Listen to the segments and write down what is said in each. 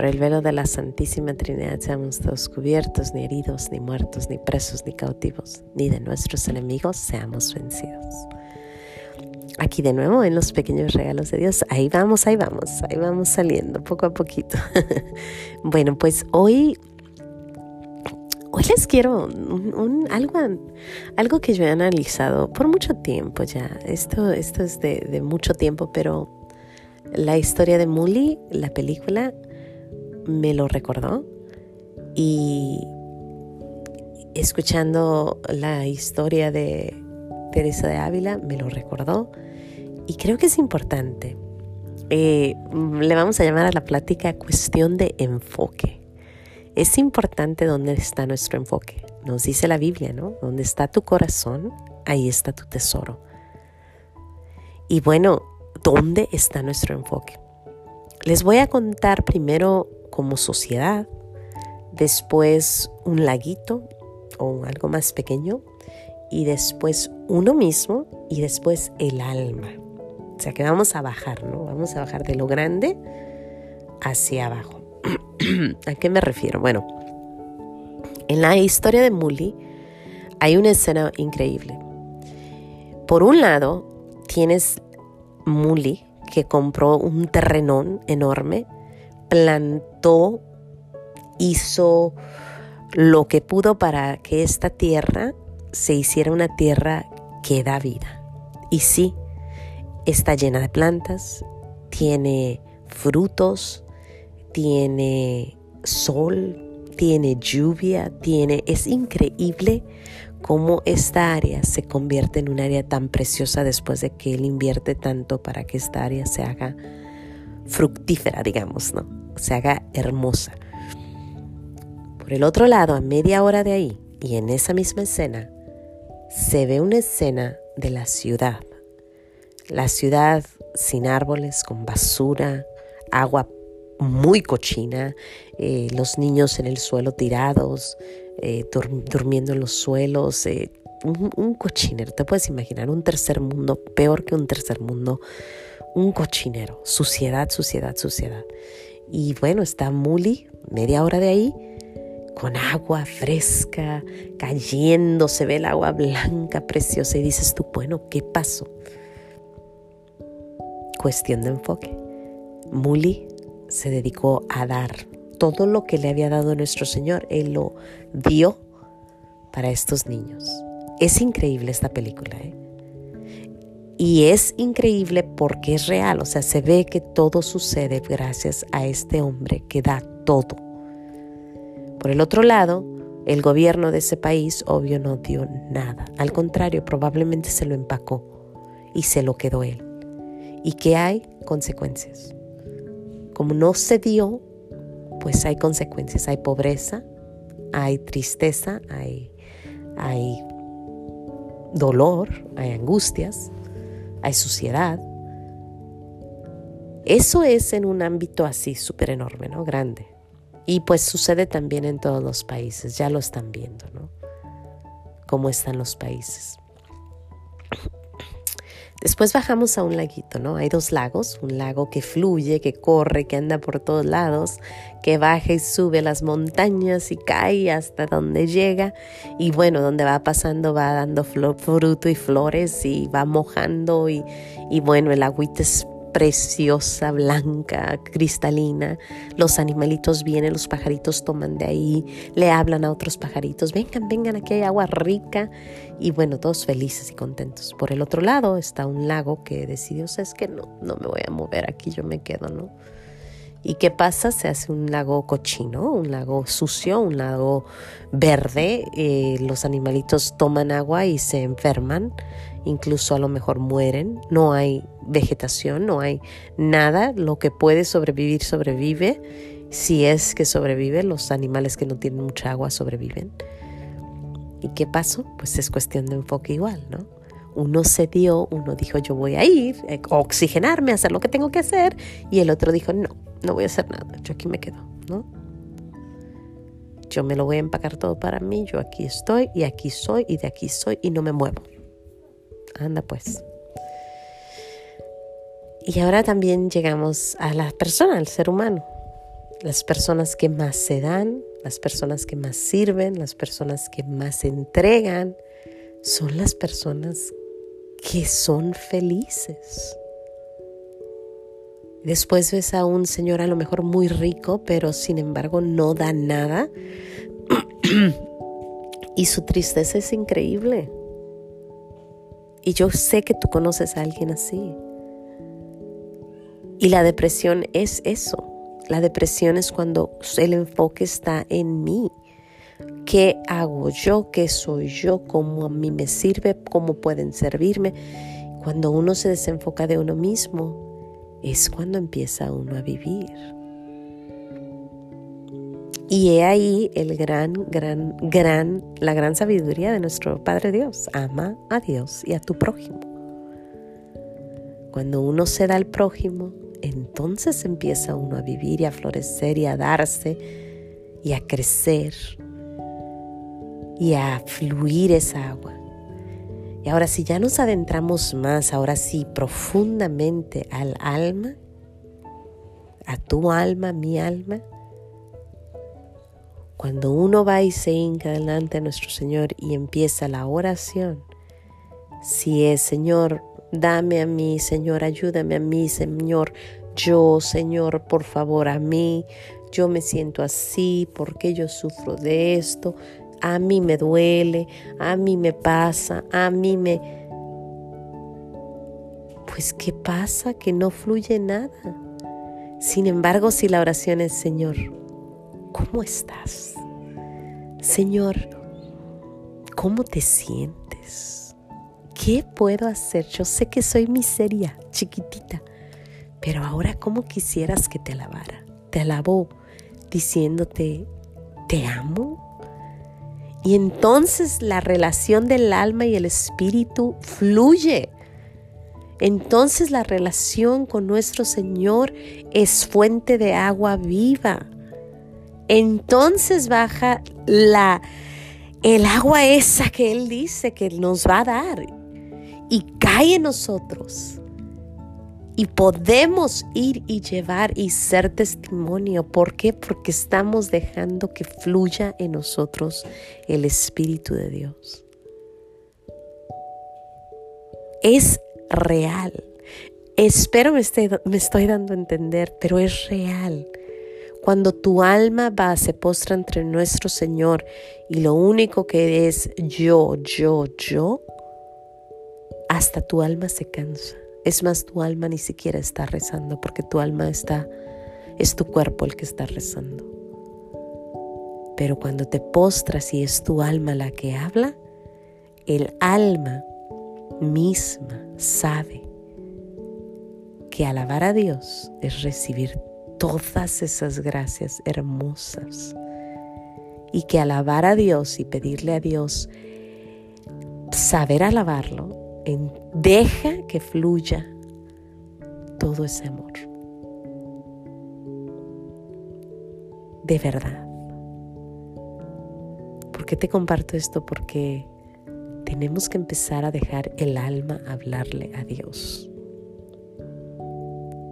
Por el velo de la Santísima Trinidad seamos todos cubiertos, ni heridos, ni muertos, ni presos, ni cautivos, ni de nuestros enemigos seamos vencidos. Aquí de nuevo en los pequeños regalos de Dios, ahí vamos, ahí vamos, ahí vamos saliendo poco a poquito. bueno, pues hoy, hoy les quiero un, algo, algo que yo he analizado por mucho tiempo ya. Esto, esto es de, de mucho tiempo, pero la historia de Muli, la película, me lo recordó y escuchando la historia de Teresa de Ávila me lo recordó y creo que es importante. Eh, le vamos a llamar a la plática cuestión de enfoque. Es importante dónde está nuestro enfoque. Nos dice la Biblia, ¿no? Donde está tu corazón, ahí está tu tesoro. Y bueno, ¿dónde está nuestro enfoque? Les voy a contar primero como sociedad, después un laguito o algo más pequeño y después uno mismo y después el alma. O sea que vamos a bajar, ¿no? Vamos a bajar de lo grande hacia abajo. ¿A qué me refiero? Bueno, en la historia de Muli hay una escena increíble. Por un lado, tienes Muli que compró un terrenón enorme plantó, hizo lo que pudo para que esta tierra se hiciera una tierra que da vida. Y sí, está llena de plantas, tiene frutos, tiene sol, tiene lluvia, tiene... Es increíble cómo esta área se convierte en un área tan preciosa después de que él invierte tanto para que esta área se haga fructífera, digamos, ¿no? Se haga hermosa. Por el otro lado, a media hora de ahí, y en esa misma escena, se ve una escena de la ciudad. La ciudad sin árboles, con basura, agua muy cochina, eh, los niños en el suelo tirados, eh, durmiendo en los suelos, eh, un, cochinero, te puedes imaginar, un tercer mundo, peor que un tercer mundo, un cochinero, suciedad, suciedad, suciedad. Y bueno, está Muli, media hora de ahí, con agua fresca, cayendo, se ve el agua blanca, preciosa, y dices tú, bueno, ¿qué pasó? Cuestión de enfoque. Muli se dedicó a dar todo lo que le había dado nuestro Señor, Él lo dio para estos niños. Es increíble esta película, ¿eh? Y es increíble porque es real, o sea, se ve que todo sucede gracias a este hombre que da todo. Por el otro lado, el gobierno de ese país, obvio, no dio nada. Al contrario, probablemente se lo empacó y se lo quedó él. ¿Y qué hay? Consecuencias. Como no se dio, pues hay consecuencias. Hay pobreza, hay tristeza, hay, hay dolor, hay angustias hay suciedad. Eso es en un ámbito así súper enorme, ¿no? Grande. Y pues sucede también en todos los países, ya lo están viendo, ¿no? Cómo están los países. Después bajamos a un laguito, ¿no? Hay dos lagos, un lago que fluye, que corre, que anda por todos lados, que baja y sube las montañas y cae hasta donde llega. Y bueno, donde va pasando va dando fruto y flores y va mojando y, bueno, el agüita es preciosa, blanca, cristalina. Los animalitos vienen, los pajaritos toman de ahí, le hablan a otros pajaritos, vengan, vengan, aquí hay agua rica. Y bueno, todos felices y contentos. Por el otro lado está un lago que decidió, es que no, no me voy a mover aquí, yo me quedo, ¿no? ¿Y qué pasa? Se hace un lago cochino, un lago sucio, un lago verde. Eh, los animalitos toman agua y se enferman, incluso a lo mejor mueren. No hay vegetación, no hay nada. Lo que puede sobrevivir sobrevive. Si es que sobrevive, los animales que no tienen mucha agua sobreviven. ¿Y qué pasó? Pues es cuestión de enfoque igual, ¿no? Uno se dio, uno dijo yo voy a ir, eh, oxigenarme, hacer lo que tengo que hacer, y el otro dijo no, no voy a hacer nada, yo aquí me quedo, ¿no? Yo me lo voy a empacar todo para mí, yo aquí estoy y aquí soy y de aquí soy y no me muevo. Anda pues. Y ahora también llegamos a la persona, al ser humano. Las personas que más se dan, las personas que más sirven, las personas que más entregan, son las personas que son felices. Después ves a un señor a lo mejor muy rico, pero sin embargo no da nada. y su tristeza es increíble. Y yo sé que tú conoces a alguien así. Y la depresión es eso. La depresión es cuando el enfoque está en mí. ¿Qué hago yo? ¿Qué soy yo? ¿Cómo a mí me sirve? ¿Cómo pueden servirme? Cuando uno se desenfoca de uno mismo, es cuando empieza uno a vivir. Y he ahí el gran, gran, gran, la gran sabiduría de nuestro Padre Dios. Ama a Dios y a tu prójimo. Cuando uno se da al prójimo, entonces empieza uno a vivir y a florecer y a darse y a crecer y a fluir esa agua. Y ahora si ya nos adentramos más, ahora sí, profundamente al alma, a tu alma, mi alma, cuando uno va y se hinca delante de nuestro Señor y empieza la oración, si es Señor, dame a mí, Señor, ayúdame a mí, Señor, yo, Señor, por favor, a mí, yo me siento así, porque yo sufro de esto, a mí me duele, a mí me pasa, a mí me... Pues ¿qué pasa? Que no fluye nada. Sin embargo, si la oración es, Señor, ¿cómo estás? Señor, ¿cómo te sientes? ¿Qué puedo hacer? Yo sé que soy miseria, chiquitita, pero ahora ¿cómo quisieras que te alabara? Te alabó diciéndote, te amo, y entonces la relación del alma y el espíritu fluye. Entonces la relación con nuestro Señor es fuente de agua viva. Entonces baja la el agua esa que él dice que nos va a dar y cae en nosotros y podemos ir y llevar y ser testimonio. ¿Por qué? Porque estamos dejando que fluya en nosotros el Espíritu de Dios. Es real. Espero me, me estoy dando a entender, pero es real. Cuando tu alma va, se postra entre nuestro Señor y lo único que es yo, yo, yo, hasta tu alma se cansa. Es más, tu alma ni siquiera está rezando porque tu alma está, es tu cuerpo el que está rezando. Pero cuando te postras y es tu alma la que habla, el alma misma sabe que alabar a Dios es recibir todas esas gracias hermosas y que alabar a Dios y pedirle a Dios saber alabarlo deja que fluya todo ese amor. De verdad. ¿Por qué te comparto esto? Porque tenemos que empezar a dejar el alma hablarle a Dios.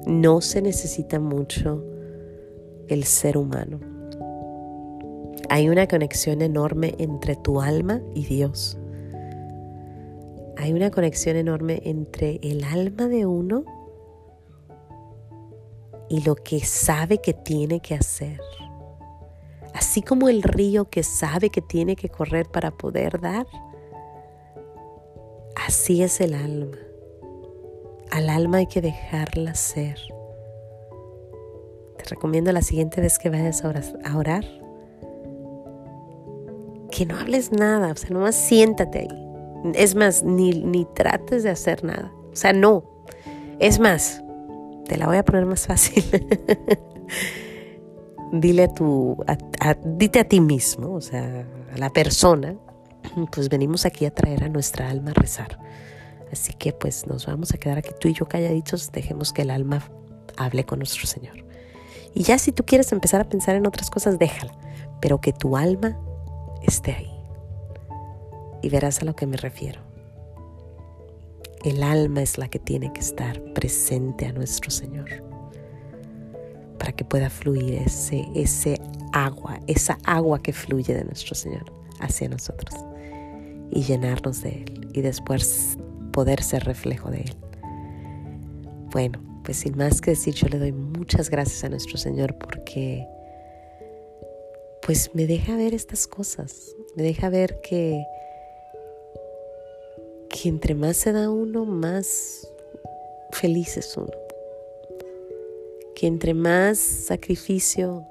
No se necesita mucho el ser humano. Hay una conexión enorme entre tu alma y Dios hay una conexión enorme entre el alma de uno y lo que sabe que tiene que hacer. Así como el río que sabe que tiene que correr para poder dar, así es el alma. Al alma hay que dejarla ser. Te recomiendo la siguiente vez que vayas a orar, que no hables nada, o sea, nomás siéntate ahí es más, ni, ni trates de hacer nada. O sea, no. Es más, te la voy a poner más fácil. Dile a tu, dite a ti mismo, o sea, a la persona, pues venimos aquí a traer a nuestra alma a rezar. Así que pues nos vamos a quedar aquí tú y yo calladitos, dejemos que el alma hable con nuestro Señor. Y ya si tú quieres empezar a pensar en otras cosas, déjala, pero que tu alma esté ahí. Y verás a lo que me refiero. El alma es la que tiene que estar presente a nuestro Señor para que pueda fluir ese, ese agua, esa agua que fluye de nuestro Señor hacia nosotros y llenarnos de Él y después poder ser reflejo de Él. Bueno, pues sin más que decir, yo le doy muchas gracias a nuestro Señor porque pues me deja ver estas cosas, me deja ver que que entre más se da uno, más feliz es uno. Que entre más sacrificio,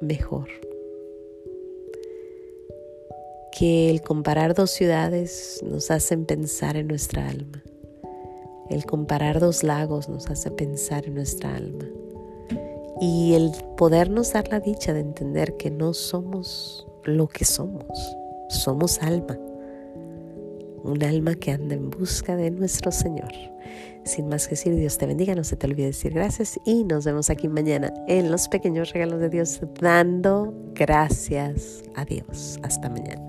mejor. Que el comparar dos ciudades nos hacen pensar en nuestra alma. El comparar dos lagos nos hace pensar en nuestra alma. Y el podernos dar la dicha de entender que no somos lo que somos, somos alma un alma que anda en busca de nuestro Señor. Sin más que decir, Dios te bendiga, no se te olvide decir gracias y nos vemos aquí mañana en los pequeños regalos de Dios dando gracias a Dios. Hasta mañana.